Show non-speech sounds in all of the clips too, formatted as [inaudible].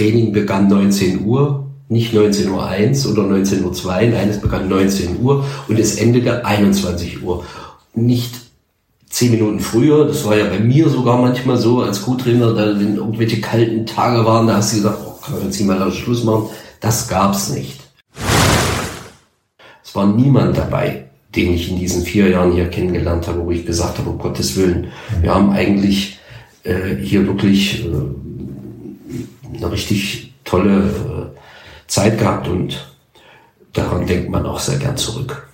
Training begann 19 Uhr, nicht 19.01 Uhr oder 19.02 Uhr, nein, es begann 19 Uhr und es endete 21 Uhr. Nicht zehn Minuten früher, das war ja bei mir sogar manchmal so als Co-Trainer, wenn irgendwelche kalten Tage waren, da hast du gesagt, oh, kann man jetzt mal Schluss machen. Das gab's nicht. Es war niemand dabei, den ich in diesen vier Jahren hier kennengelernt habe, wo ich gesagt habe, um Gottes Willen, wir haben eigentlich äh, hier wirklich äh, eine richtig tolle äh, Zeit gehabt und daran denkt man auch sehr gern zurück.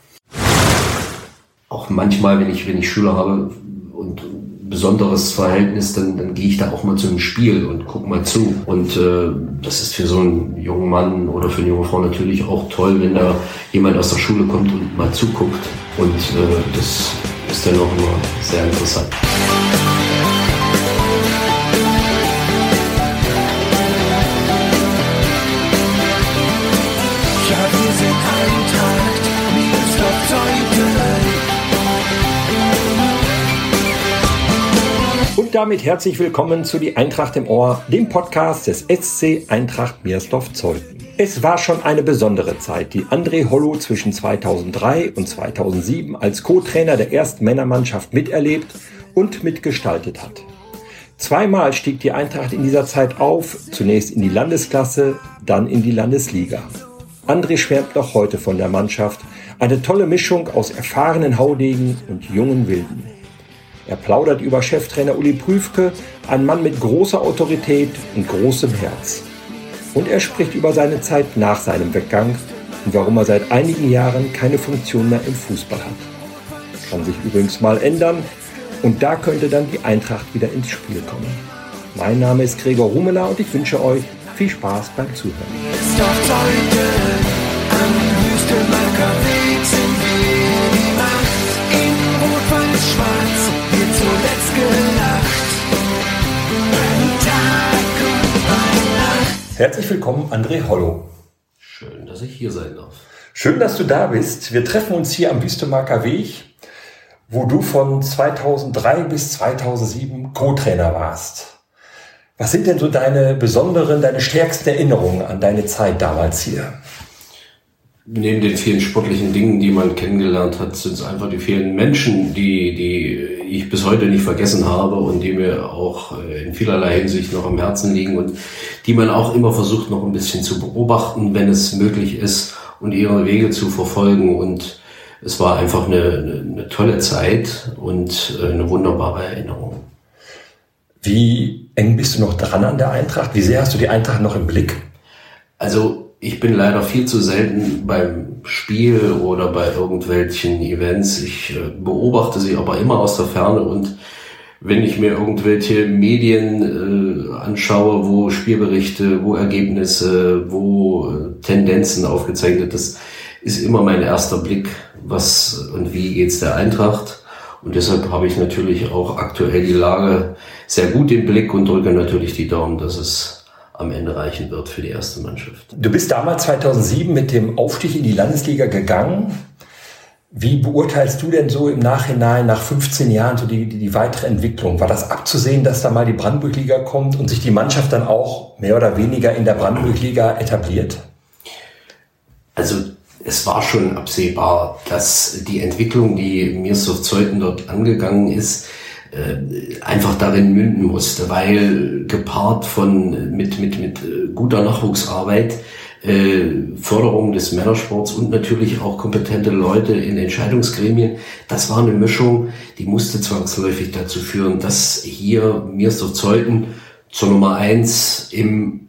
Auch manchmal, wenn ich, wenn ich Schüler habe und besonderes Verhältnis, dann, dann gehe ich da auch mal zu einem Spiel und guck mal zu. Und äh, das ist für so einen jungen Mann oder für eine junge Frau natürlich auch toll, wenn da jemand aus der Schule kommt und mal zuguckt. Und äh, das ist dann auch immer sehr interessant. Damit herzlich willkommen zu Die Eintracht im Ohr, dem Podcast des SC Eintracht Meersdorf-Zeuthen. Es war schon eine besondere Zeit, die André Hollow zwischen 2003 und 2007 als Co-Trainer der ersten Männermannschaft miterlebt und mitgestaltet hat. Zweimal stieg die Eintracht in dieser Zeit auf, zunächst in die Landesklasse, dann in die Landesliga. André schwärmt noch heute von der Mannschaft, eine tolle Mischung aus erfahrenen Haudegen und jungen Wilden. Er plaudert über Cheftrainer Uli Prüfke, ein Mann mit großer Autorität und großem Herz. Und er spricht über seine Zeit nach seinem Weggang und warum er seit einigen Jahren keine Funktion mehr im Fußball hat. Kann sich übrigens mal ändern und da könnte dann die Eintracht wieder ins Spiel kommen. Mein Name ist Gregor Rumela und ich wünsche euch viel Spaß beim Zuhören. Herzlich willkommen, André Hollow. Schön, dass ich hier sein darf. Schön, dass du da bist. Wir treffen uns hier am Wüstemarker Weg, wo du von 2003 bis 2007 Co-Trainer warst. Was sind denn so deine besonderen, deine stärksten Erinnerungen an deine Zeit damals hier? Neben den vielen sportlichen Dingen, die man kennengelernt hat, sind es einfach die vielen Menschen, die, die ich bis heute nicht vergessen habe und die mir auch äh, in vielerlei Hinsicht noch am Herzen liegen und die man auch immer versucht noch ein bisschen zu beobachten, wenn es möglich ist und ihre Wege zu verfolgen. Und es war einfach eine, eine, eine tolle Zeit und äh, eine wunderbare Erinnerung. Wie eng bist du noch dran an der Eintracht? Wie sehr hast du die Eintracht noch im Blick? Also ich bin leider viel zu selten beim Spiel oder bei irgendwelchen Events. Ich äh, beobachte sie aber immer aus der Ferne und wenn ich mir irgendwelche Medien äh, anschaue, wo Spielberichte, wo Ergebnisse, wo äh, Tendenzen aufgezeichnet, das ist immer mein erster Blick, was und wie geht's der Eintracht. Und deshalb habe ich natürlich auch aktuell die Lage sehr gut im Blick und drücke natürlich die Daumen, dass es am Ende reichen wird für die erste Mannschaft. Du bist damals 2007 mit dem Aufstieg in die Landesliga gegangen. Wie beurteilst du denn so im Nachhinein nach 15 Jahren so die, die, die weitere Entwicklung? War das abzusehen, dass da mal die Brandenburg-Liga kommt und sich die Mannschaft dann auch mehr oder weniger in der Brandenburg-Liga etabliert? Also es war schon absehbar, dass die Entwicklung, die Mirsov Zeuthen dort angegangen ist, äh, einfach darin münden musste, weil gepaart von mit mit mit äh, guter Nachwuchsarbeit äh, Förderung des Männersports und natürlich auch kompetente Leute in Entscheidungsgremien. Das war eine Mischung, die musste zwangsläufig dazu führen, dass hier Mirsdorf Zeuthen zur Nummer eins im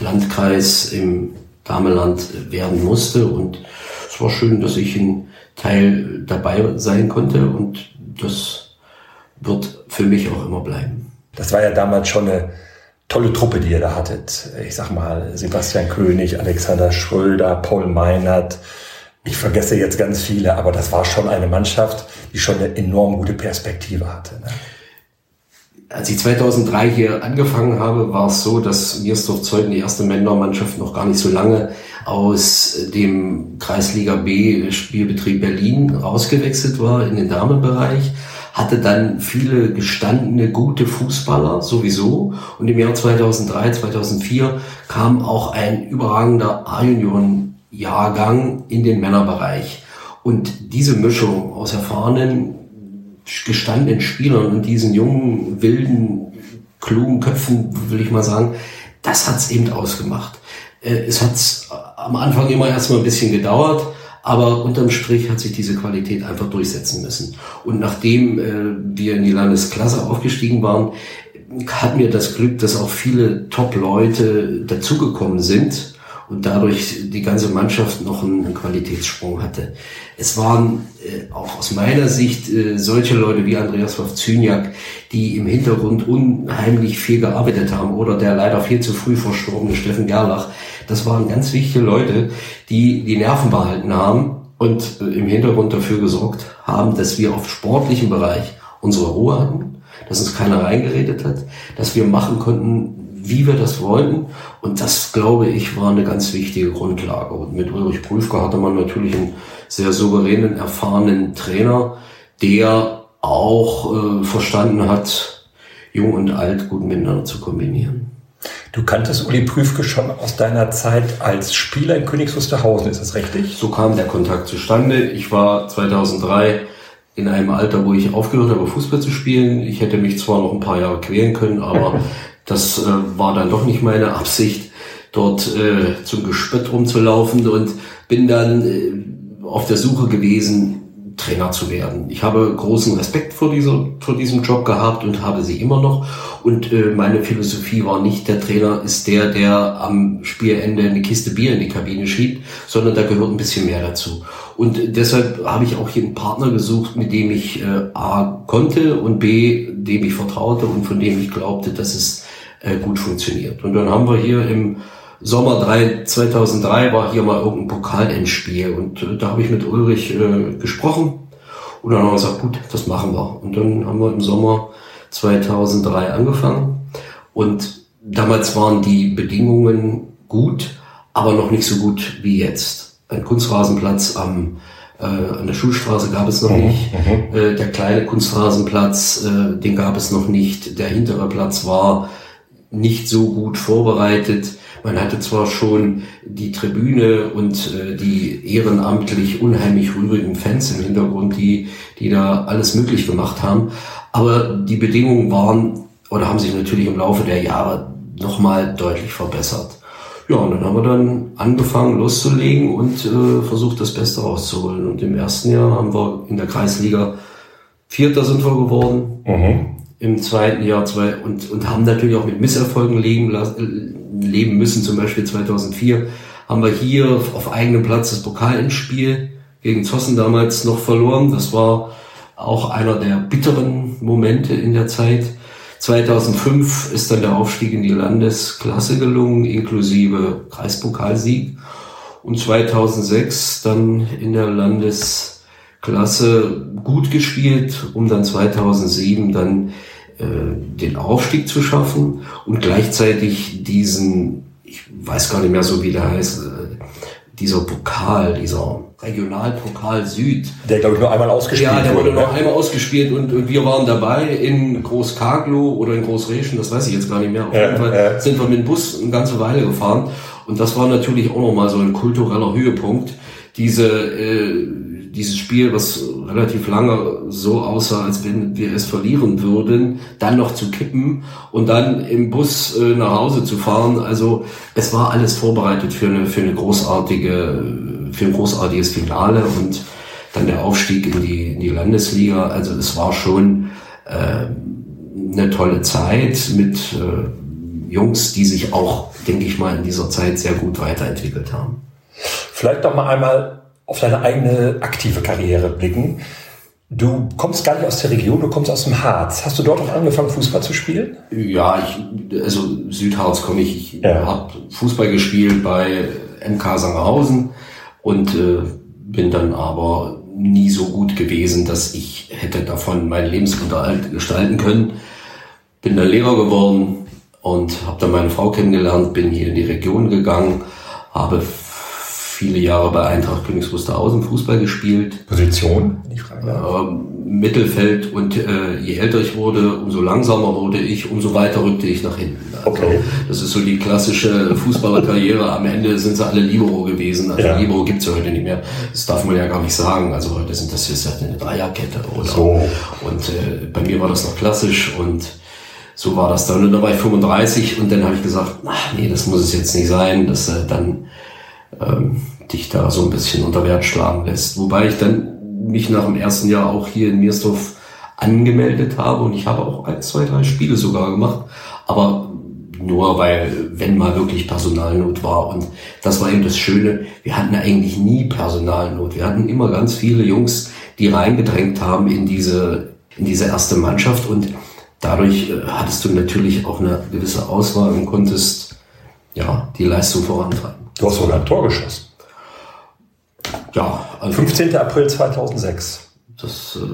Landkreis, im Dameland werden musste. Und es war schön, dass ich ein Teil dabei sein konnte und das wird für mich auch immer bleiben. Das war ja damals schon eine tolle Truppe, die ihr da hattet. Ich sag mal, Sebastian König, Alexander Schröder, Paul Meinert. Ich vergesse jetzt ganz viele, aber das war schon eine Mannschaft, die schon eine enorm gute Perspektive hatte. Ne? Als ich 2003 hier angefangen habe, war es so, dass Miersdorf Zeuthen die erste Männermannschaft noch gar nicht so lange aus dem Kreisliga B Spielbetrieb Berlin rausgewechselt war in den Damenbereich hatte dann viele gestandene, gute Fußballer sowieso. Und im Jahr 2003, 2004 kam auch ein überragender A-Junioren-Jahrgang in den Männerbereich. Und diese Mischung aus erfahrenen, gestandenen Spielern und diesen jungen, wilden, klugen Köpfen, will ich mal sagen, das hat's eben ausgemacht. Äh, es hat am Anfang immer erstmal ein bisschen gedauert, aber unterm Strich hat sich diese Qualität einfach durchsetzen müssen. Und nachdem äh, wir in die Landesklasse aufgestiegen waren, hatten wir das Glück, dass auch viele Top-Leute dazugekommen sind und dadurch die ganze Mannschaft noch einen, Qualitätssprung hatte. Es waren äh, auch aus meiner Sicht äh, solche Leute wie Andreas Wawzyniak, die im Hintergrund unheimlich viel gearbeitet haben oder der leider viel zu früh verstorbene Steffen Gerlach. Das waren ganz wichtige Leute, die die Nerven behalten haben und äh, im Hintergrund dafür gesorgt haben, dass wir auf sportlichem Bereich unsere Ruhe hatten, dass uns keiner reingeredet hat, dass wir machen konnten, wie wir das wollten. Und das, glaube ich, war eine ganz wichtige Grundlage. Und mit Ulrich Prüfke hatte man natürlich einen sehr souveränen, erfahrenen Trainer, der auch äh, verstanden hat, jung und alt gut miteinander zu kombinieren. Du kanntest Uli Prüfke schon aus deiner Zeit als Spieler in Königs Wusterhausen, ist das richtig? So kam der Kontakt zustande. Ich war 2003 in einem Alter, wo ich aufgehört habe, Fußball zu spielen. Ich hätte mich zwar noch ein paar Jahre quälen können, aber [laughs] Das äh, war dann doch nicht meine Absicht, dort äh, zum Gespött rumzulaufen und bin dann äh, auf der Suche gewesen, Trainer zu werden. Ich habe großen Respekt vor, dieser, vor diesem Job gehabt und habe sie immer noch. Und äh, meine Philosophie war nicht, der Trainer ist der, der am Spielende eine Kiste Bier in die Kabine schiebt, sondern da gehört ein bisschen mehr dazu. Und deshalb habe ich auch hier einen Partner gesucht, mit dem ich äh, A konnte und B, dem ich vertraute und von dem ich glaubte, dass es äh, gut funktioniert. Und dann haben wir hier im Sommer 3, 2003 war hier mal irgendein Pokalendspiel und äh, da habe ich mit Ulrich äh, gesprochen und dann haben wir gesagt, gut, das machen wir. Und dann haben wir im Sommer 2003 angefangen und damals waren die Bedingungen gut, aber noch nicht so gut wie jetzt. Ein Kunstrasenplatz am äh, an der Schulstraße gab es noch mhm, nicht. Mhm. Äh, der kleine Kunstrasenplatz, äh, den gab es noch nicht. Der hintere Platz war nicht so gut vorbereitet. Man hatte zwar schon die Tribüne und äh, die ehrenamtlich unheimlich rührigen Fans im Hintergrund, die, die da alles möglich gemacht haben, aber die Bedingungen waren oder haben sich natürlich im Laufe der Jahre nochmal deutlich verbessert. Ja, und dann haben wir dann angefangen loszulegen und äh, versucht, das Beste rauszuholen. Und im ersten Jahr haben wir in der Kreisliga Vierter sind wir geworden. Mhm im zweiten Jahr zwei und, und haben natürlich auch mit Misserfolgen leben, leben müssen. Zum Beispiel 2004 haben wir hier auf eigenem Platz das Pokalendspiel gegen Zossen damals noch verloren. Das war auch einer der bitteren Momente in der Zeit. 2005 ist dann der Aufstieg in die Landesklasse gelungen, inklusive Kreispokalsieg. Und 2006 dann in der Landes Klasse gut gespielt, um dann 2007 dann äh, den Aufstieg zu schaffen und gleichzeitig diesen, ich weiß gar nicht mehr so wie der heißt, äh, dieser Pokal, dieser Regionalpokal Süd. Der, glaube ich, nur einmal ausgespielt wurde. Ja, der wurde, wurde nur ne? einmal ausgespielt und, und, wir waren dabei in Groß Kaglo oder in Groß Reschen, das weiß ich jetzt gar nicht mehr. Auf jeden Fall ja. sind wir mit dem Bus eine ganze Weile gefahren und das war natürlich auch nochmal so ein kultureller Höhepunkt. Diese äh, dieses Spiel, was relativ lange so aussah, als wenn wir es verlieren würden, dann noch zu kippen und dann im Bus äh, nach Hause zu fahren. Also es war alles vorbereitet für eine, für eine großartige, für ein großartiges Finale und dann der Aufstieg in die, in die Landesliga. Also es war schon äh, eine tolle Zeit mit äh, Jungs, die sich auch, denke ich mal, in dieser Zeit sehr gut weiterentwickelt haben. Vielleicht doch mal einmal auf deine eigene aktive Karriere blicken. Du kommst gar nicht aus der Region, du kommst aus dem Harz. Hast du dort auch angefangen, Fußball zu spielen? Ja, ich, also Südharz komme ich. Ich ja. habe Fußball gespielt bei MK Sangerhausen und äh, bin dann aber nie so gut gewesen, dass ich hätte davon meinen Lebensunterhalt gestalten können. Bin dann Lehrer geworden und habe dann meine Frau kennengelernt, bin hier in die Region gegangen, habe viele Jahre bei Eintracht Königs Wusterhausen Fußball gespielt. Position? Ähm, Mittelfeld und äh, je älter ich wurde, umso langsamer wurde ich, umso weiter rückte ich nach hinten. Also, okay. Das ist so die klassische Fußballerkarriere. Am Ende sind sie alle Libero gewesen. Also ja. Libero gibt's ja heute nicht mehr. Das darf man ja gar nicht sagen. Also heute sind das jetzt eine Dreierkette oder. So. Und äh, bei mir war das noch klassisch und so war das dann. Und da war ich 35 und dann habe ich gesagt, ach nee, das muss es jetzt nicht sein, dass er dann ähm, dich da so ein bisschen unter Wert schlagen lässt. Wobei ich dann mich nach dem ersten Jahr auch hier in Miersdorf angemeldet habe und ich habe auch ein, zwei, drei Spiele sogar gemacht, aber nur weil, wenn mal wirklich Personalnot war. Und das war eben das Schöne, wir hatten eigentlich nie Personalnot. Wir hatten immer ganz viele Jungs, die reingedrängt haben in diese, in diese erste Mannschaft und dadurch äh, hattest du natürlich auch eine gewisse Auswahl und konntest ja die Leistung vorantreiben. Du hast sogar ein Tor geschossen. Ja. Also 15. April 2006. Das äh,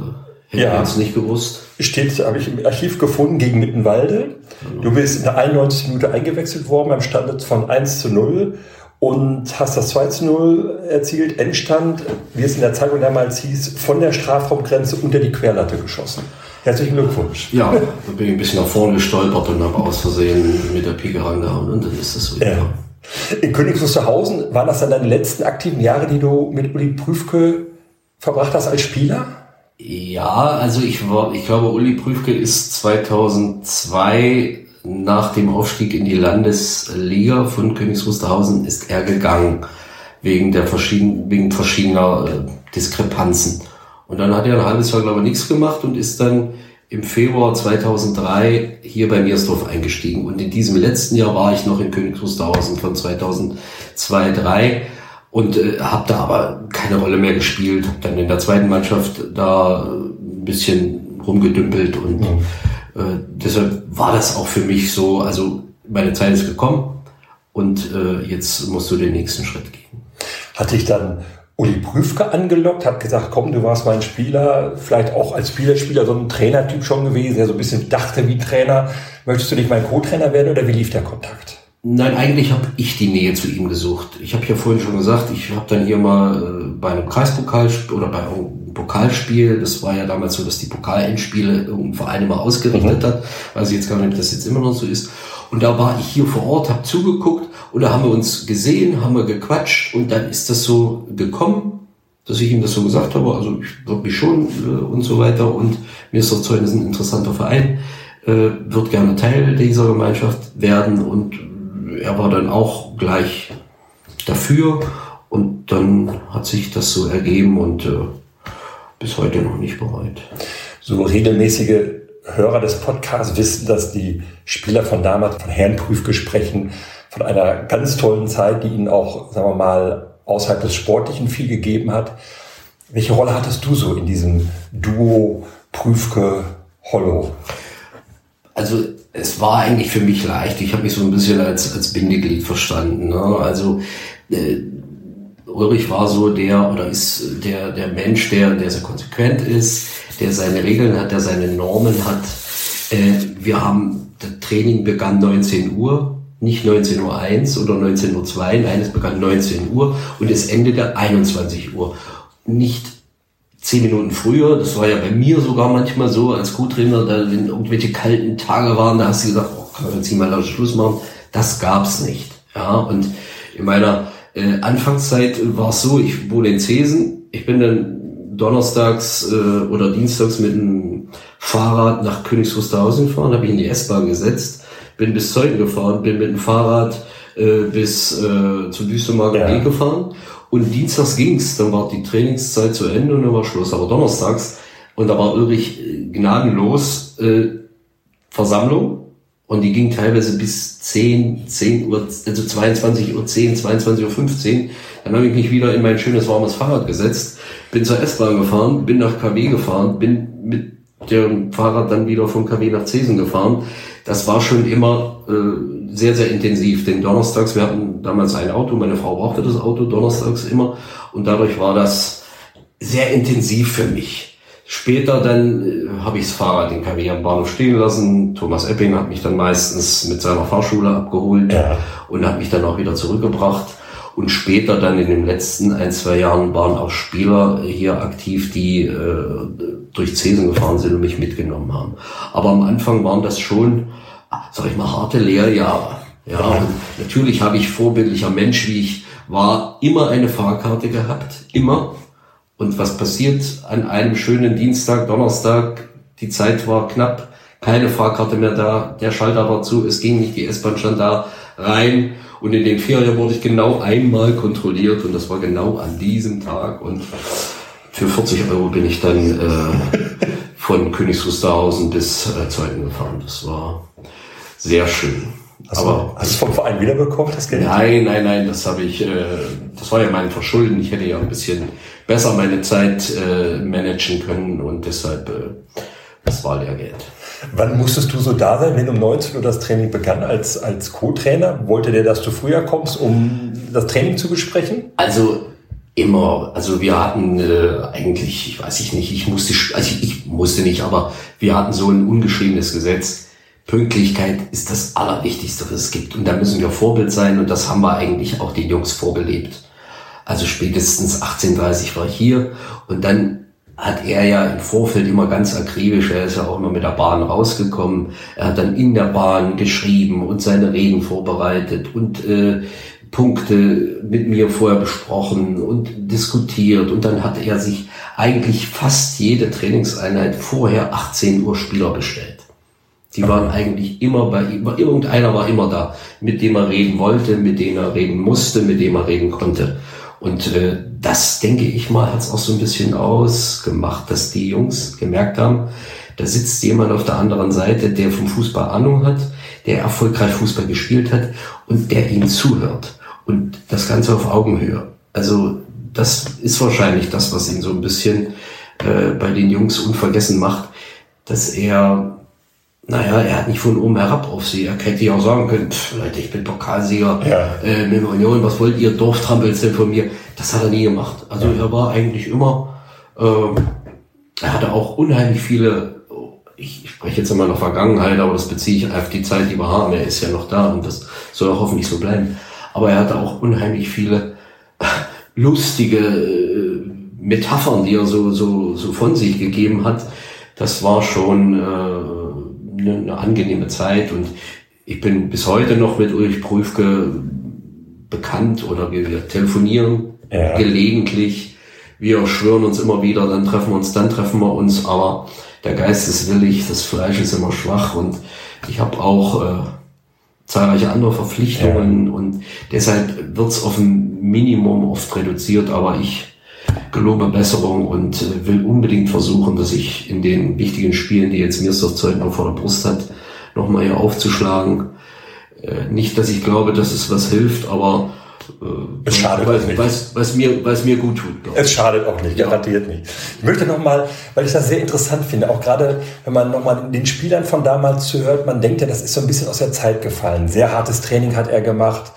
hätte ja. ich jetzt nicht gewusst. Steht, habe ich im Archiv gefunden, gegen Mittenwalde. Genau. Du bist in der 91. Minute eingewechselt worden beim Stand von 1 zu 0 und hast das 2 zu 0 erzielt. Endstand, wie es in der Zeitung damals hieß, von der Strafraumgrenze unter die Querlatte geschossen. Herzlichen Glückwunsch. Ja, da bin ich ein bisschen nach vorne gestolpert und habe aus Versehen mit der Pike rangehauen und dann ist das so. Ja. In Königs Wusterhausen waren das dann deine letzten aktiven Jahre, die du mit Uli Prüfke verbracht hast als Spieler? Ja, also ich war, ich glaube, Uli Prüfke ist 2002 nach dem Aufstieg in die Landesliga von Königs Wusterhausen ist er gegangen wegen der verschiedenen, wegen verschiedener äh, Diskrepanzen. Und dann hat er ein halbes Jahr, glaube ich, nichts gemacht und ist dann im Februar 2003 hier bei Miersdorf eingestiegen. Und in diesem letzten Jahr war ich noch in Königs Wusterhausen von 2002, 2003 und äh, habe da aber keine Rolle mehr gespielt. Hab dann in der zweiten Mannschaft da ein bisschen rumgedümpelt und mhm. äh, deshalb war das auch für mich so, also meine Zeit ist gekommen und äh, jetzt musst du den nächsten Schritt gehen. Hatte ich dann Uli Prüfke angelockt, hat gesagt, komm, du warst mein Spieler, vielleicht auch als Spielerspieler so ein Trainertyp schon gewesen, der so ein bisschen dachte wie Trainer. Möchtest du nicht mein Co-Trainer werden oder wie lief der Kontakt? Nein, eigentlich habe ich die Nähe zu ihm gesucht. Ich habe ja vorhin schon gesagt, ich habe dann hier mal äh, bei einem Kreispokalspiel oder bei einem Pokalspiel, das war ja damals so, dass die Pokalendspiele irgendein Verein immer ausgerichtet mhm. hat, weiß ich jetzt gar nicht, ob das jetzt immer noch so ist. Und da war ich hier vor Ort, habe zugeguckt und da haben wir uns gesehen, haben wir gequatscht und dann ist das so gekommen, dass ich ihm das so gesagt habe, also ich würde mich schon äh, und so weiter. Und mir ist das Zeug ein interessanter Verein, äh, wird gerne Teil dieser Gemeinschaft werden. Und er war dann auch gleich dafür. Und dann hat sich das so ergeben und äh, bis heute noch nicht bereut. So regelmäßige Hörer des Podcasts wissen, dass die Spieler von damals von Herrenprüfgesprächen von einer ganz tollen Zeit, die ihnen auch, sagen wir mal, außerhalb des Sportlichen viel gegeben hat. Welche Rolle hattest du so in diesem Duo Prüfke Hollow? Also es war eigentlich für mich leicht. Ich habe mich so ein bisschen als, als Bindeglied verstanden. Ne? Also äh, Ulrich war so der oder ist der, der Mensch, der, der sehr konsequent ist, der seine Regeln hat, der seine Normen hat. Äh, wir haben, das Training begann 19 Uhr, nicht 19.01 Uhr oder 19.02 Uhr, nein, es begann 19 Uhr und es endete 21 Uhr. Nicht zehn Minuten früher, das war ja bei mir sogar manchmal so als Co-Trainer, da wenn irgendwelche kalten Tage waren, da hast du gesagt, oh, kann man jetzt nicht mal Schluss machen. Das gab's nicht. Ja, und in meiner äh, Anfangszeit war es so, ich wohne in Zesen, ich bin dann donnerstags äh, oder dienstags mit dem Fahrrad nach Königs Wusterhausen gefahren, habe ich in die S-Bahn gesetzt, bin bis Zeugen gefahren, bin mit dem Fahrrad äh, bis äh, zu Düsseldorf ja. gefahren und dienstags ging's, dann war die Trainingszeit zu Ende und dann war Schluss. Aber donnerstags und da war Ulrich gnadenlos äh, Versammlung und die ging teilweise bis 10, 10 Uhr, also 22 Uhr 10, 22 Uhr 15. Dann habe ich mich wieder in mein schönes warmes Fahrrad gesetzt, bin zur S-Bahn gefahren, bin nach KW gefahren, bin mit dem Fahrrad dann wieder von KW nach Zesen gefahren. Das war schon immer äh, sehr, sehr intensiv. Denn donnerstags, wir hatten damals ein Auto, meine Frau brauchte das Auto donnerstags immer und dadurch war das sehr intensiv für mich. Später dann äh, habe ich das Fahrrad in KW am Bahnhof stehen lassen. Thomas Epping hat mich dann meistens mit seiner Fahrschule abgeholt ja. und hat mich dann auch wieder zurückgebracht. Und später dann in den letzten ein, zwei Jahren waren auch Spieler hier aktiv, die äh, durch Cesen gefahren sind und mich mitgenommen haben. Aber am Anfang waren das schon, sag ich mal, harte Lehrjahre. Ja, und natürlich habe ich vorbildlicher Mensch, wie ich war, immer eine Fahrkarte gehabt. Immer. Und was passiert an einem schönen Dienstag, Donnerstag? Die Zeit war knapp, keine Fahrkarte mehr da, der Schalter war zu, es ging nicht, die S-Bahn stand da rein und in den Ferien wurde ich genau einmal kontrolliert und das war genau an diesem Tag und für 40 Euro bin ich dann äh, [laughs] von Königs Wusterhausen bis äh, Zeuthen gefahren. Das war sehr schön. Hast Aber du, hast du vom Verein wiederbekommen, das Geld? Nein, nein, nein, das habe ich, äh, das war ja mein Verschulden. Ich hätte ja ein bisschen besser meine Zeit äh, managen können und deshalb, äh, das war Lehrgeld. Wann musstest du so da sein, wenn um 19 Uhr das Training begann als, als Co-Trainer? Wollte der, dass du früher kommst, um das Training zu besprechen? Also immer, also wir hatten äh, eigentlich, ich weiß ich nicht, ich musste, also ich, ich musste nicht, aber wir hatten so ein ungeschriebenes Gesetz. Pünktlichkeit ist das Allerwichtigste, was es gibt. Und da müssen wir Vorbild sein und das haben wir eigentlich auch den Jungs vorgelebt. Also spätestens 18.30 war ich hier und dann hat er ja im Vorfeld immer ganz akribisch, er ist ja auch immer mit der Bahn rausgekommen, er hat dann in der Bahn geschrieben und seine Reden vorbereitet und äh, Punkte mit mir vorher besprochen und diskutiert und dann hat er sich eigentlich fast jede Trainingseinheit vorher 18 Uhr Spieler bestellt. Die waren eigentlich immer bei ihm, irgendeiner war immer da, mit dem er reden wollte, mit dem er reden musste, mit dem er reden konnte. Und äh, das, denke ich mal, hat es auch so ein bisschen ausgemacht, dass die Jungs gemerkt haben, da sitzt jemand auf der anderen Seite, der vom Fußball Ahnung hat, der erfolgreich Fußball gespielt hat und der ihnen zuhört. Und das Ganze auf Augenhöhe. Also das ist wahrscheinlich das, was ihn so ein bisschen äh, bei den Jungs unvergessen macht, dass er naja, er hat nicht von oben herab auf sie. Er hätte ja auch sagen können, pff, Leute, ich bin Pokalsieger ja. äh, mit Union, was wollt ihr Dorftrampels denn von mir? Das hat er nie gemacht. Also ja. er war eigentlich immer, äh, er hatte auch unheimlich viele, ich, ich spreche jetzt immer noch Vergangenheit, aber das beziehe ich auf die Zeit, die wir haben. Er ist ja noch da und das soll auch hoffentlich so bleiben. Aber er hatte auch unheimlich viele [laughs] lustige äh, Metaphern, die er so, so, so von sich gegeben hat. Das war schon... Äh, eine, eine angenehme Zeit und ich bin bis heute noch mit Ulrich Prüfke bekannt oder wir, telefonieren ja. gelegentlich. Wir schwören uns immer wieder, dann treffen wir uns, dann treffen wir uns, aber der Geist ist willig, das Fleisch ist immer schwach und ich habe auch äh, zahlreiche andere Verpflichtungen ja. und deshalb wird's auf ein Minimum oft reduziert, aber ich gelobe Besserung und äh, will unbedingt versuchen, dass ich in den wichtigen Spielen, die jetzt Mirsdorf Zeugner vor der Brust hat, nochmal hier aufzuschlagen. Äh, nicht, dass ich glaube, dass es was hilft, aber äh, es schadet weil, nicht. Was, was, mir, was mir gut tut. Es schadet auch nicht, garantiert ja. nicht. Ich möchte nochmal, weil ich das sehr interessant finde, auch gerade wenn man nochmal den Spielern von damals zuhört, man denkt ja, das ist so ein bisschen aus der Zeit gefallen. Sehr hartes Training hat er gemacht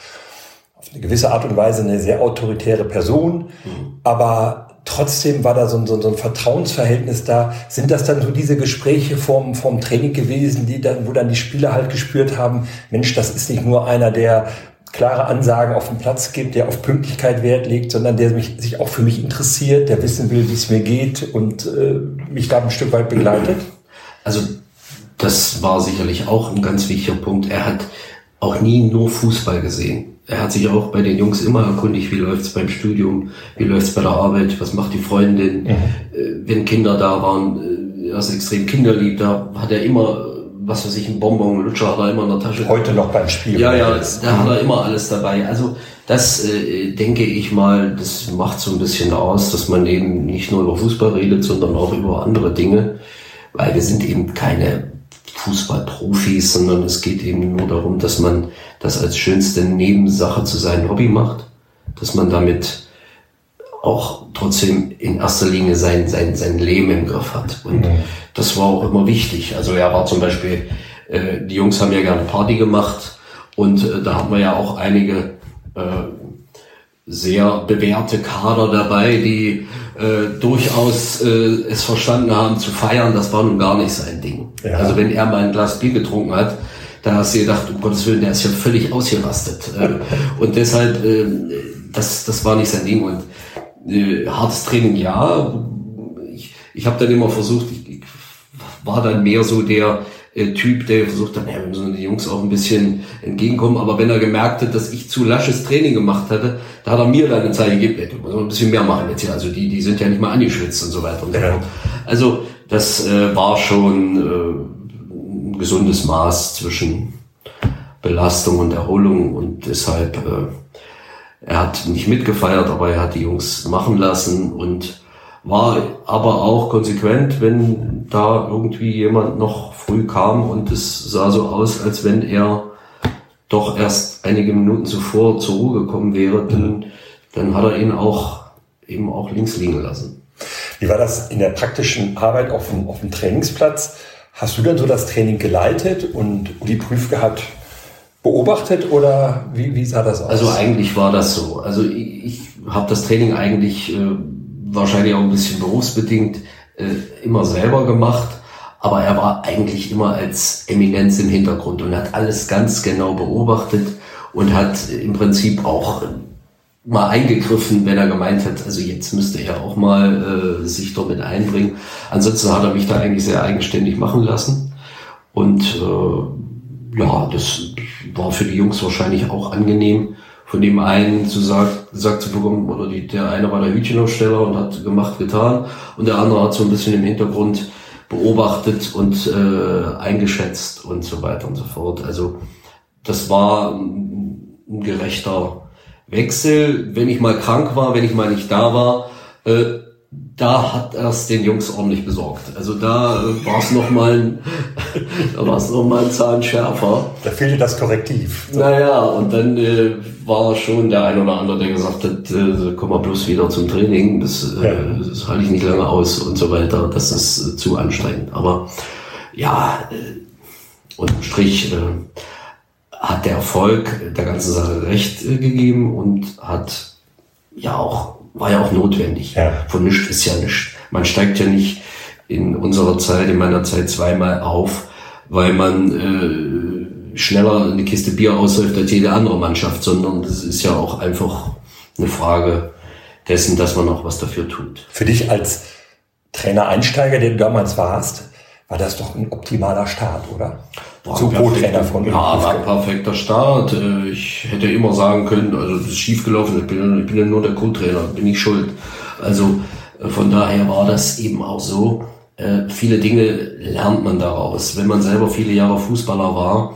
eine gewisse Art und Weise eine sehr autoritäre Person, mhm. aber trotzdem war da so ein, so, ein, Vertrauensverhältnis da. Sind das dann so diese Gespräche vom, vom Training gewesen, die dann, wo dann die Spieler halt gespürt haben, Mensch, das ist nicht nur einer, der klare Ansagen auf den Platz gibt, der auf Pünktlichkeit Wert legt, sondern der mich, sich auch für mich interessiert, der wissen will, wie es mir geht und äh, mich da ein Stück weit begleitet? Also das war sicherlich auch ein ganz wichtiger Punkt. Er hat auch nie nur Fußball gesehen er hat sich auch bei den Jungs immer erkundigt, wie läuft's beim Studium, wie läuft's bei der Arbeit, was macht die Freundin, mhm. Äh, wenn Kinder da waren, äh, er ist extrem kinderlieb, da hat er immer, was weiß ich, ein Bonbon, ein Lutscher hat er immer in der Tasche. Heute noch beim Spiel. Ja, ja, da hat er immer alles dabei. Also das äh, denke ich mal, das macht so ein bisschen aus, dass man eben nicht nur über Fußball redet, sondern auch über andere Dinge, weil wir sind eben keine Fußballprofis, sondern es geht eben nur darum, dass man das als schönste Nebensache zu seinem Hobby macht, dass man damit auch trotzdem in erster Linie sein, sein, sein Leben im Griff hat. Und mhm. das war auch immer wichtig. Also er war zum Beispiel, äh, die Jungs haben ja gerne Party gemacht und äh, da hatten wir ja auch einige äh, sehr bewährte Kader dabei, die äh, durchaus äh, es verstanden haben zu feiern. Das war nun gar nicht sein Ding. Ja. Also wenn er mal ein Glas Bier getrunken hat, da hast du gedacht, um Gottes Willen, der ist ja völlig ausgerastet. Äh, und deshalb, äh, das, das war nicht sein Ding. Und äh, hartes Training, ja. Ich, ich habe dann immer versucht, ich, ich war dann mehr so der, äh, Typ, der versucht hat, ja, wir müssen den Jungs auch ein bisschen entgegenkommen. Aber wenn er gemerkt hat, dass ich zu lasches Training gemacht hatte, da hat er mir dann eine Zeit gegeben, ey, du musst ein bisschen mehr machen jetzt hier. Also die, die sind ja nicht mal angeschwitzt und so weiter und so fort. Also das äh, war schon äh, ein gesundes Maß zwischen Belastung und Erholung und deshalb, äh, er hat nicht mitgefeiert, aber er hat die Jungs machen lassen und war aber auch konsequent, wenn da irgendwie jemand noch früh kam und es sah so aus, als wenn er doch erst einige Minuten zuvor zur Ruhe gekommen wäre, dann, dann hat er ihn auch eben auch links liegen lassen. Wie war das in der praktischen Arbeit auf dem, auf dem Trainingsplatz? Hast du dann so das Training geleitet und die Prüfke hat beobachtet oder wie, wie sah das aus? Also eigentlich war das so. Also ich, ich habe das Training eigentlich äh, wahrscheinlich auch ein bisschen berufsbedingt äh, immer selber gemacht, aber er war eigentlich immer als Eminenz im Hintergrund und hat alles ganz genau beobachtet und hat im Prinzip auch mal eingegriffen, wenn er gemeint hat, also jetzt müsste er auch mal äh, sich damit einbringen. Ansonsten hat er mich da eigentlich sehr eigenständig machen lassen. Und äh, ja, das war für die Jungs wahrscheinlich auch angenehm, von dem einen zu sagt, gesagt zu bekommen, oder die, der eine war der Hütchenaufsteller und hat gemacht, getan, und der andere hat so ein bisschen im Hintergrund beobachtet und äh, eingeschätzt und so weiter und so fort. Also das war ein, gerechter Wechsel. Wenn ich mal krank war, wenn ich mal nicht da war, äh, da hat er es den Jungs ordentlich besorgt. Also da äh, war es nochmal [laughs] da war es noch mal ein Zahn schärfer. Da fehlte das Korrektiv. So. Naja, und dann äh, war schon der ein oder andere, der gesagt hat, äh, komm mal bloß wieder zum Training, das, äh, ja. das halte ich nicht lange aus und so weiter. Das ist äh, zu anstrengend. Aber ja, unterm Strich hat der Erfolg der ganzen Sache recht gegeben und hat ja auch war ja auch notwendig. Ja. Von nichts ist ja nichts. Man steigt ja nicht in unserer Zeit, in meiner Zeit zweimal auf, weil man äh, schneller eine Kiste Bier ausläuft als jede andere Mannschaft, sondern das ist ja auch einfach eine Frage dessen, dass man auch was dafür tut. Für dich als Trainer-Einsteiger, der du damals warst, war das doch ein optimaler Start, oder? Zum Co-Trainer von Ja, war ein perfekter Start. Äh, ich hätte immer sagen können, also das ist schiefgelaufen, ich bin, ich bin ja nur der Co-Trainer, bin ich schuld. Also äh, von daher war das eben auch so. Äh, viele Dinge lernt man daraus. Wenn man selber viele Jahre Fußballer war,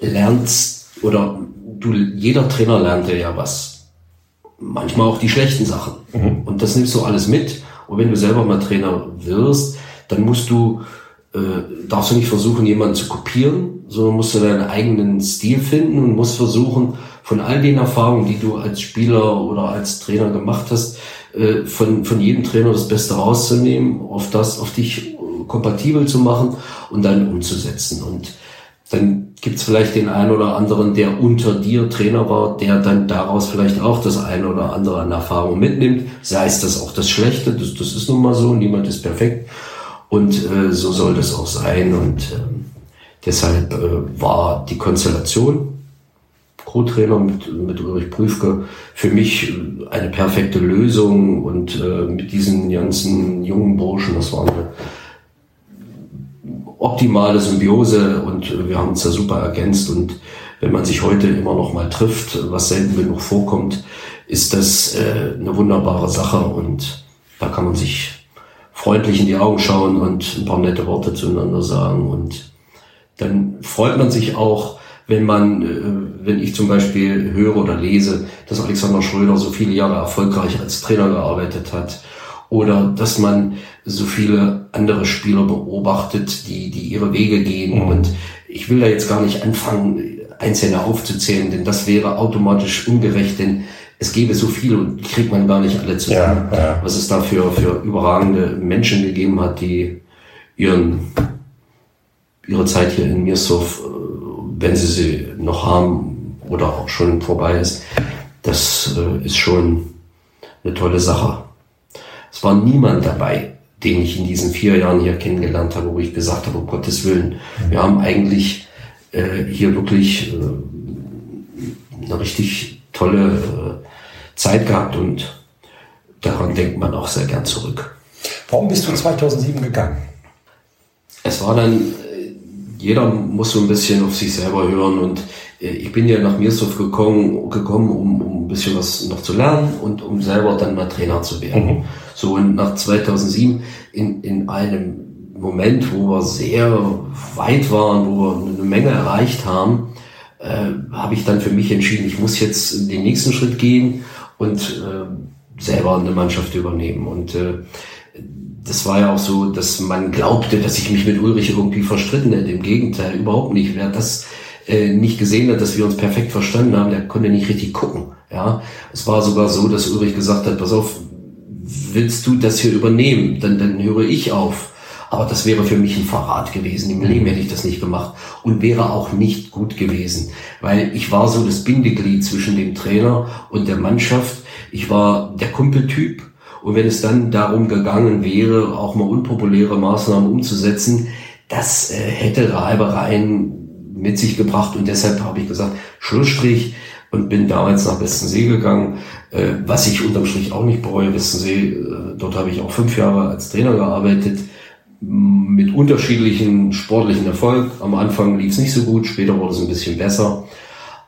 lernt oder du, jeder Trainer lernt ja was. Manchmal auch die schlechten Sachen. Mhm. Und das nimmst du alles mit. Und wenn du selber mal Trainer wirst, dann musst du äh, darfst du nicht versuchen, jemanden zu kopieren, sondern musst du deinen eigenen Stil finden und musst versuchen, von all den Erfahrungen, die du als Spieler oder als Trainer gemacht hast, äh, von, von jedem Trainer das Beste rauszunehmen, auf das, auf dich kompatibel zu machen und dann umzusetzen. Und dann gibt's vielleicht den einen oder anderen, der unter dir Trainer war, der dann daraus vielleicht auch das eine oder andere an Erfahrung mitnimmt. Sei es das auch das Schlechte, das, das ist nun mal so, niemand ist perfekt. Und äh, so soll das auch sein. Und äh, deshalb äh, war die Konstellation Co-Trainer mit, mit Ulrich Prüfke für mich eine perfekte Lösung. Und äh, mit diesen ganzen jungen Burschen, das war eine optimale Symbiose und wir haben uns da super ergänzt. Und wenn man sich heute immer noch mal trifft, was selten genug vorkommt, ist das äh, eine wunderbare Sache und da kann man sich freundlich in die Augen schauen und ein paar nette Worte zueinander sagen. Und dann freut man sich auch, wenn man, äh, wenn ich zum Beispiel höre oder lese, dass Alexander Schröder so viele Jahre erfolgreich als Trainer gearbeitet hat oder dass man so viele andere Spieler beobachtet, die, die ihre Wege gehen. Mhm. Und ich will da jetzt gar nicht anfangen, Einzelne aufzuzählen, denn das wäre automatisch ungerecht, denn es gäbe so viel und kriegt man gar nicht alle zusammen, ja, ja. was es da für, für überragende Menschen gegeben hat, die ihren, ihre Zeit hier in Mirsov, äh, wenn sie sie noch haben oder auch schon vorbei ist, das äh, ist schon eine tolle Sache. Es war niemand dabei, den ich in diesen vier Jahren hier kennengelernt habe, wo ich gesagt habe, um Gottes Willen, wir haben eigentlich äh, hier wirklich äh, eine richtig tolle äh, Zeit gehabt und daran denkt man auch sehr gern zurück. Warum bist du 2007 gegangen? Es war dann, äh, jeder muss so ein bisschen auf sich selber hören und äh, ich bin ja nach Mirsdorf gekommen, gekommen um, um ein bisschen was noch zu lernen und um selber dann mal Trainer zu werden. Mhm. So und nach 2007 in, in einem Moment, wo wir sehr weit waren, wo wir eine Menge erreicht haben, äh, habe ich dann für mich entschieden, ich muss jetzt den nächsten Schritt gehen und äh, selber eine Mannschaft übernehmen. Und äh, das war ja auch so, dass man glaubte, dass ich mich mit Ulrich irgendwie verstritten hätte. Im Gegenteil, überhaupt nicht. Wer das äh, nicht gesehen hat, dass wir uns perfekt verstanden haben, der konnte nicht richtig gucken. Ja, es war sogar so, dass Ulrich gesagt hat: Pass auf, willst du das hier übernehmen? Dann, dann höre ich auf. Aber das wäre für mich ein Verrat gewesen. Im Leben hätte ich das nicht gemacht und wäre auch nicht gut gewesen, weil ich war so das Bindeglied zwischen dem Trainer und der Mannschaft. Ich war der Kumpeltyp und wenn es dann darum gegangen wäre, auch mal unpopuläre Maßnahmen umzusetzen, das äh, hätte Reibereien mit sich gebracht und deshalb habe ich gesagt, Schlussstrich und bin damals nach Westensee gegangen, äh, was ich unterm Strich auch nicht bereue. Westensee, äh, dort habe ich auch fünf Jahre als Trainer gearbeitet, mit unterschiedlichen sportlichen Erfolg. Am Anfang lief es nicht so gut, später wurde es ein bisschen besser.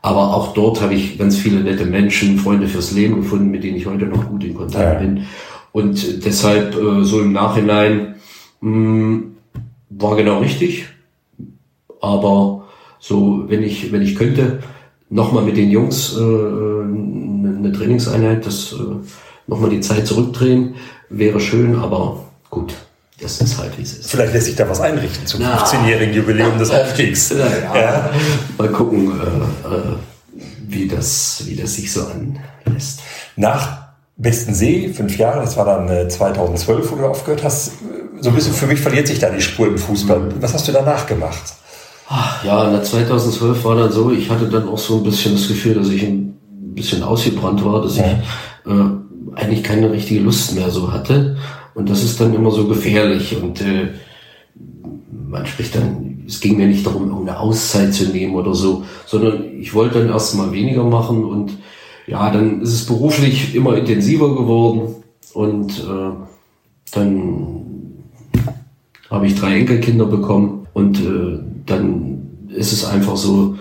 Aber auch dort habe ich ganz viele nette Menschen, Freunde fürs Leben gefunden, mit denen ich heute noch gut in Kontakt ja. bin. Und deshalb äh, so im Nachhinein mh, hm, war genau richtig. Aber so, wenn ich, wenn ich könnte, nochmal mit den Jungs äh, eine Trainingseinheit, das äh, nochmal die Zeit zurückdrehen, wäre schön, aber gut. Das ist halt, wie es ist. Vielleicht lässt sich da was einrichten zum 15-jährigen Jubiläum des Aufstiegs. Ja, ja. Mal gucken, äh, äh, wie, das, wie das sich so anlässt. Nach Bestensee, fünf Jahre, das war dann 2012, äh, wo du aufgehört hast. So ein bisschen für mich verliert sich da die Spur im Fußball. Mhm. Was hast du danach gemacht? Ach, ja, na 2012 war dann so, ich hatte dann auch so ein bisschen das Gefühl, dass ich ein bisschen ausgebrannt war, dass ja. ich äh, eigentlich keine richtige Lust mehr so hatte. Und das ist dann immer so gefährlich. Und äh, man spricht dann, es ging mir nicht darum, irgendeine Auszeit zu nehmen oder so, sondern ich wollte dann erstmal weniger machen und ja, dann ist es beruflich immer intensiver geworden und äh, dann habe ich drei Enkelkinder bekommen und äh, dann ist es einfach so,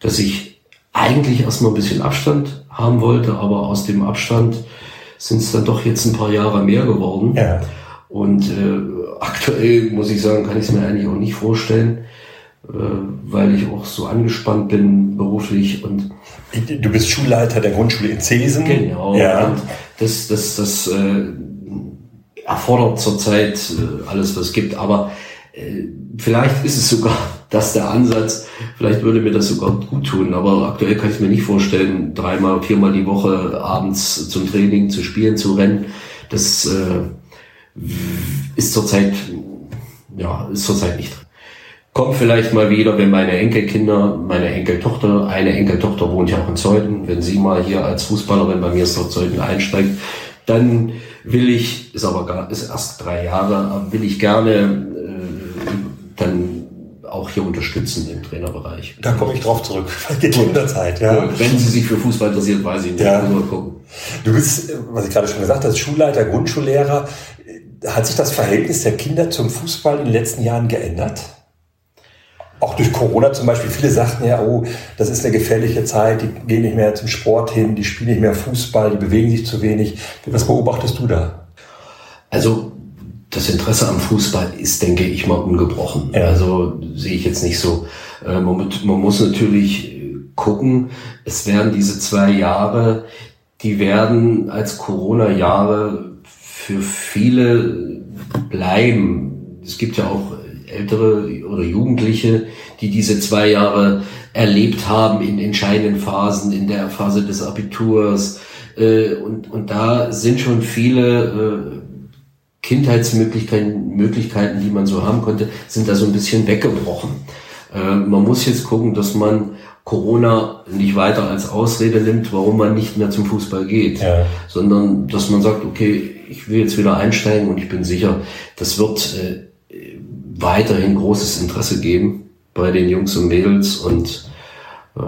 dass ich eigentlich erstmal ein bisschen Abstand haben wollte, aber aus dem Abstand sind es dann doch jetzt ein paar Jahre mehr geworden. Ja. Und äh, aktuell muss ich sagen, kann ich es mir eigentlich auch nicht vorstellen, äh, weil ich auch so angespannt bin beruflich und du bist Schulleiter der Grundschule in Zesen. Genau. Ja. Und das, das, das äh, erfordert zurzeit äh, alles, was es gibt. Aber äh, vielleicht ist es sogar das der Ansatz. Vielleicht würde mir das sogar gut tun. Aber aktuell kann ich mir nicht vorstellen, dreimal, viermal die Woche abends zum Training, zu spielen, zu rennen. Das äh, ist zurzeit, ja, ist zurzeit nicht drin. Kommt vielleicht mal wieder, wenn meine Enkelkinder, meine Enkeltochter, eine Enkeltochter wohnt ja auch in Zeuthen, wenn sie mal hier als Fußballerin bei mir ist dort Zeuthen einsteigt, dann will ich, ist aber gar, ist erst drei Jahre, will ich gerne dann auch hier unterstützen im Trainerbereich. Da komme ich drauf zurück. Geht in der Zeit, ja. Und wenn Sie sich für Fußball interessiert, weiß ich nicht. Ja. Mal gucken. Du bist, was ich gerade schon gesagt habe, Schulleiter, Grundschullehrer. Hat sich das Verhältnis der Kinder zum Fußball in den letzten Jahren geändert? Auch durch Corona zum Beispiel. Viele sagten ja, oh, das ist eine gefährliche Zeit, die gehen nicht mehr zum Sport hin, die spielen nicht mehr Fußball, die bewegen sich zu wenig. Was beobachtest du da? Also das Interesse am Fußball ist, denke ich mal, ungebrochen. Ja. Also sehe ich jetzt nicht so. Äh, man, man, muss natürlich gucken, es werden diese zwei Jahre, die werden als Corona-Jahre für viele bleiben. Es gibt ja auch ältere oder Jugendliche, die diese zwei Jahre erlebt haben in entscheidenden Phasen, in der Phase des Abiturs. Äh, und, und da sind schon viele äh, Kindheitsmöglichkeiten, Möglichkeiten, die man so haben konnte, sind da so ein bisschen weggebrochen. Äh, man muss jetzt gucken, dass man Corona nicht weiter als Ausrede nimmt, warum man nicht mehr zum Fußball geht, ja. sondern dass man sagt, okay, ich will jetzt wieder einsteigen und ich bin sicher, das wird äh, weiterhin großes Interesse geben. bei den Jungs und Mädels und äh,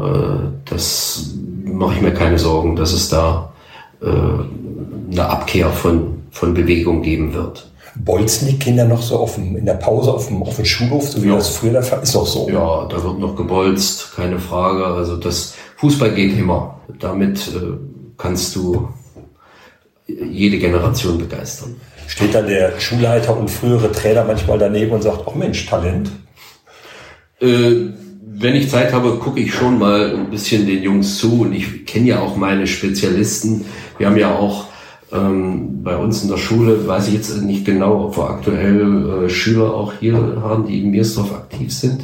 das mache ich mir keine Sorgen, dass es da eine Abkehr von, von Bewegung geben wird. Bolzen die Kinder noch so auf dem, in der Pause auf dem, auf dem Schulhof, so wie ja. das früher der Fall ist? Doch so. Ja, da wird noch gebolzt, keine Frage. Also das Fußball geht immer. Damit äh, kannst du jede Generation begeistern. Steht dann der Schulleiter und frühere Trainer manchmal daneben und sagt, ach Mensch, Talent? Äh, wenn ich Zeit habe, gucke ich schon mal ein bisschen den Jungs zu und ich kenne ja auch meine Spezialisten. Wir haben ja auch ähm, bei uns in der Schule, weiß ich jetzt nicht genau, ob wir aktuell äh, Schüler auch hier haben, die in Miersdorf aktiv sind.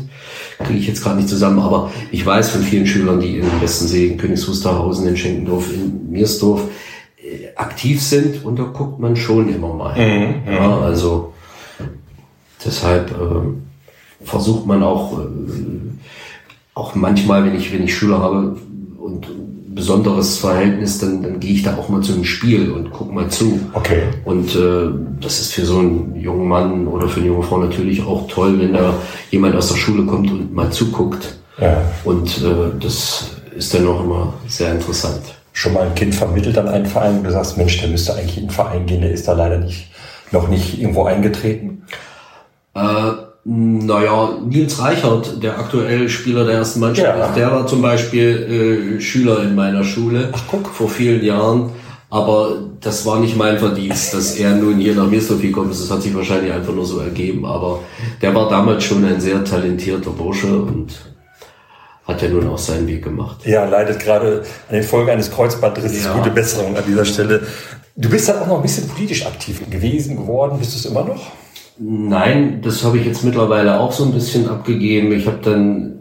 Kriege ich jetzt gerade nicht zusammen, aber ich weiß von vielen Schülern, die in Westensee, Königs Wusterhausen, in Schenkendorf, in Miersdorf äh, aktiv sind und da guckt man schon immer mal. Mhm, ja, also deshalb äh, versucht man auch, äh, auch manchmal, wenn ich, wenn ich Schüler habe und besonderes Verhältnis, dann, dann gehe ich da auch mal zu einem Spiel und guck mal zu. Okay. Und äh, das ist für so einen jungen Mann oder für eine junge Frau natürlich auch toll, wenn da jemand aus der Schule kommt und mal zuguckt. Ja. Und äh, das ist dann auch immer sehr interessant. Schon mal ein Kind vermittelt an einen Verein, wo du sagst, Mensch, der müsste eigentlich in den Verein gehen, der ist da leider nicht, noch nicht irgendwo eingetreten? Äh, naja, Nils Reichert, der aktuell Spieler der ersten Mannschaft, ja. der war zum Beispiel äh, Schüler in meiner Schule Ach, guck. vor vielen Jahren. Aber das war nicht mein Verdienst, dass er nun hier nach Mirsdorf gekommen ist. Das hat sich wahrscheinlich einfach nur so ergeben. Aber der war damals schon ein sehr talentierter Bursche und hat ja nun auch seinen Weg gemacht. Ja, leidet gerade an den Folgen eines Kreuzbandrisses. Ja. Gute Besserung an dieser Stelle. Du bist dann auch noch ein bisschen politisch aktiv gewesen, geworden. Bist du es immer noch? Nein, das habe ich jetzt mittlerweile auch so ein bisschen abgegeben. Ich habe dann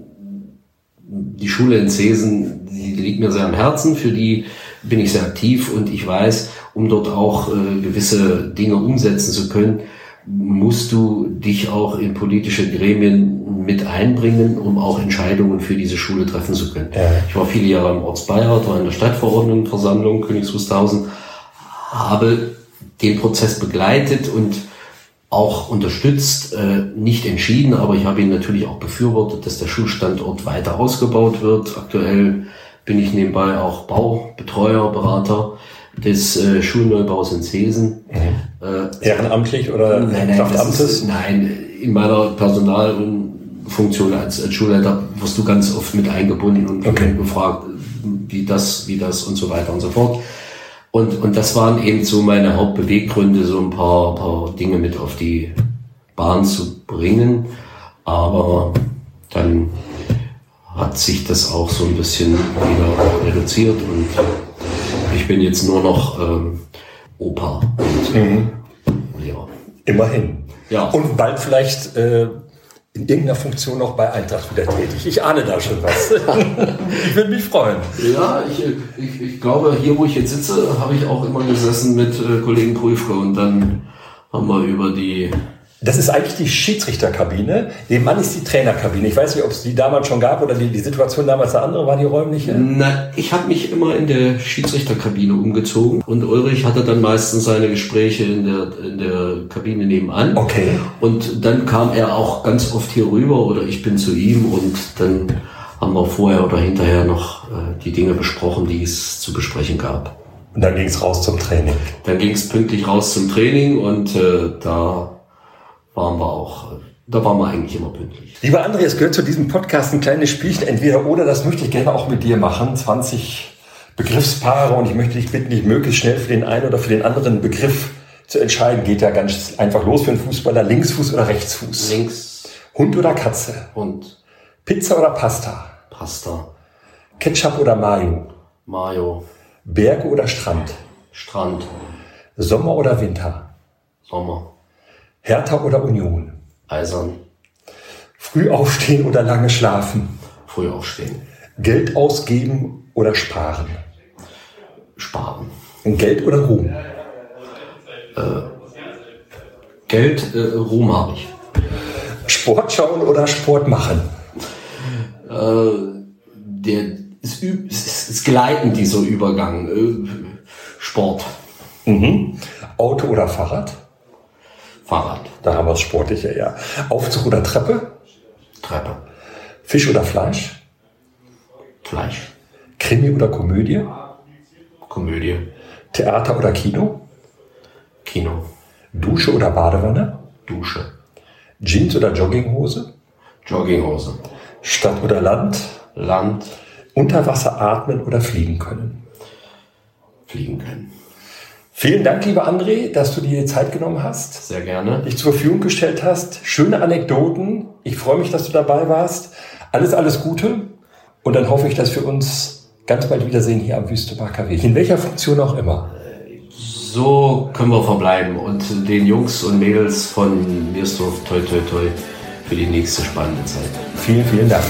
die Schule in Zesen, die liegt mir sehr am Herzen, für die bin ich sehr aktiv und ich weiß, um dort auch äh, gewisse Dinge umsetzen zu können, musst du dich auch in politische Gremien mit einbringen, um auch Entscheidungen für diese Schule treffen zu können. Ja. Ich war viele Jahre im Ortsbeirat, war in der Stadtverordnetenversammlung Königs Wusterhausen, habe den Prozess begleitet und auch unterstützt, äh, nicht entschieden, aber ich habe ihn natürlich auch befürwortet, dass der Schulstandort weiter ausgebaut wird. Aktuell bin ich nebenbei auch Baubetreuer, Berater des äh, Schulneubaus in Zesen. Mhm. Äh, Ehrenamtlich oder nein, nein, Amtes? nein, in meiner Personalfunktion als, als Schulleiter wirst du ganz oft mit eingebunden und okay. gefragt, wie das, wie das und so weiter und so fort. Und, und das waren eben so meine Hauptbeweggründe, so ein paar, paar Dinge mit auf die Bahn zu bringen. Aber dann hat sich das auch so ein bisschen wieder reduziert und ich bin jetzt nur noch ähm, Opa. Und, mhm. ja. Immerhin. Ja. Und bald vielleicht äh, in irgendeiner Funktion auch bei Eintracht wieder tätig. Ich ahne da schon was. [laughs] ich würde mich freuen. Ja, ich, ich, ich glaube, hier wo ich jetzt sitze, habe ich auch immer gesessen mit äh, Kollegen Prüfke und dann haben wir über die das ist eigentlich die Schiedsrichterkabine. Nebenan ist die Trainerkabine. Ich weiß nicht, ob es die damals schon gab oder die, die Situation damals eine andere war, die räumliche. Na, ich habe mich immer in der Schiedsrichterkabine umgezogen und Ulrich hatte dann meistens seine Gespräche in der, in der Kabine nebenan. Okay. Und dann kam er auch ganz oft hier rüber oder ich bin zu ihm und dann haben wir vorher oder hinterher noch äh, die Dinge besprochen, die es zu besprechen gab. Und dann ging es raus zum Training. Dann ging es pünktlich raus zum Training und äh, da waren wir auch, da waren wir eigentlich immer pünktlich. Lieber André, es gehört zu diesem Podcast ein kleines Spielchen, entweder oder, das möchte ich gerne auch mit dir machen. 20 Begriffspaare und ich möchte dich bitten, dich möglichst schnell für den einen oder für den anderen Begriff zu entscheiden. Geht ja ganz einfach los für einen Fußballer. Linksfuß oder Rechtsfuß? Links. Hund oder Katze? Hund. Pizza oder Pasta? Pasta. Ketchup oder Mayo? Mayo. Berge oder Strand? Strand. Sommer oder Winter? Sommer. Hertha oder Union? Eisern. Früh aufstehen oder lange schlafen? Früh aufstehen. Geld ausgeben oder sparen? Sparen. Geld oder Ruhm? Äh, Geld, äh, Ruhm habe ich. Sport schauen oder Sport machen? Äh, der ist, ist, ist gleitend, dieser Übergang. Äh, Sport. Mhm. Auto oder Fahrrad? Fahrrad. Da haben wir es sportlicher, ja. Aufzug oder Treppe? Treppe. Fisch oder Fleisch? Fleisch. Krimi oder Komödie? Komödie. Theater oder Kino? Kino. Dusche oder Badewanne? Dusche. Jeans oder Jogginghose? Jogginghose. Stadt oder Land? Land. Unter Wasser atmen oder fliegen können? Fliegen können. Vielen Dank, lieber André, dass du dir die Zeit genommen hast, Sehr gerne. dich zur Verfügung gestellt hast. Schöne Anekdoten. Ich freue mich, dass du dabei warst. Alles, alles Gute. Und dann hoffe ich, dass wir uns ganz bald wiedersehen hier am Wüsteparker Weg. In welcher Funktion auch immer. So können wir verbleiben und den Jungs und Mädels von Mirsdorf toi toi toi für die nächste spannende Zeit. Vielen, vielen Dank.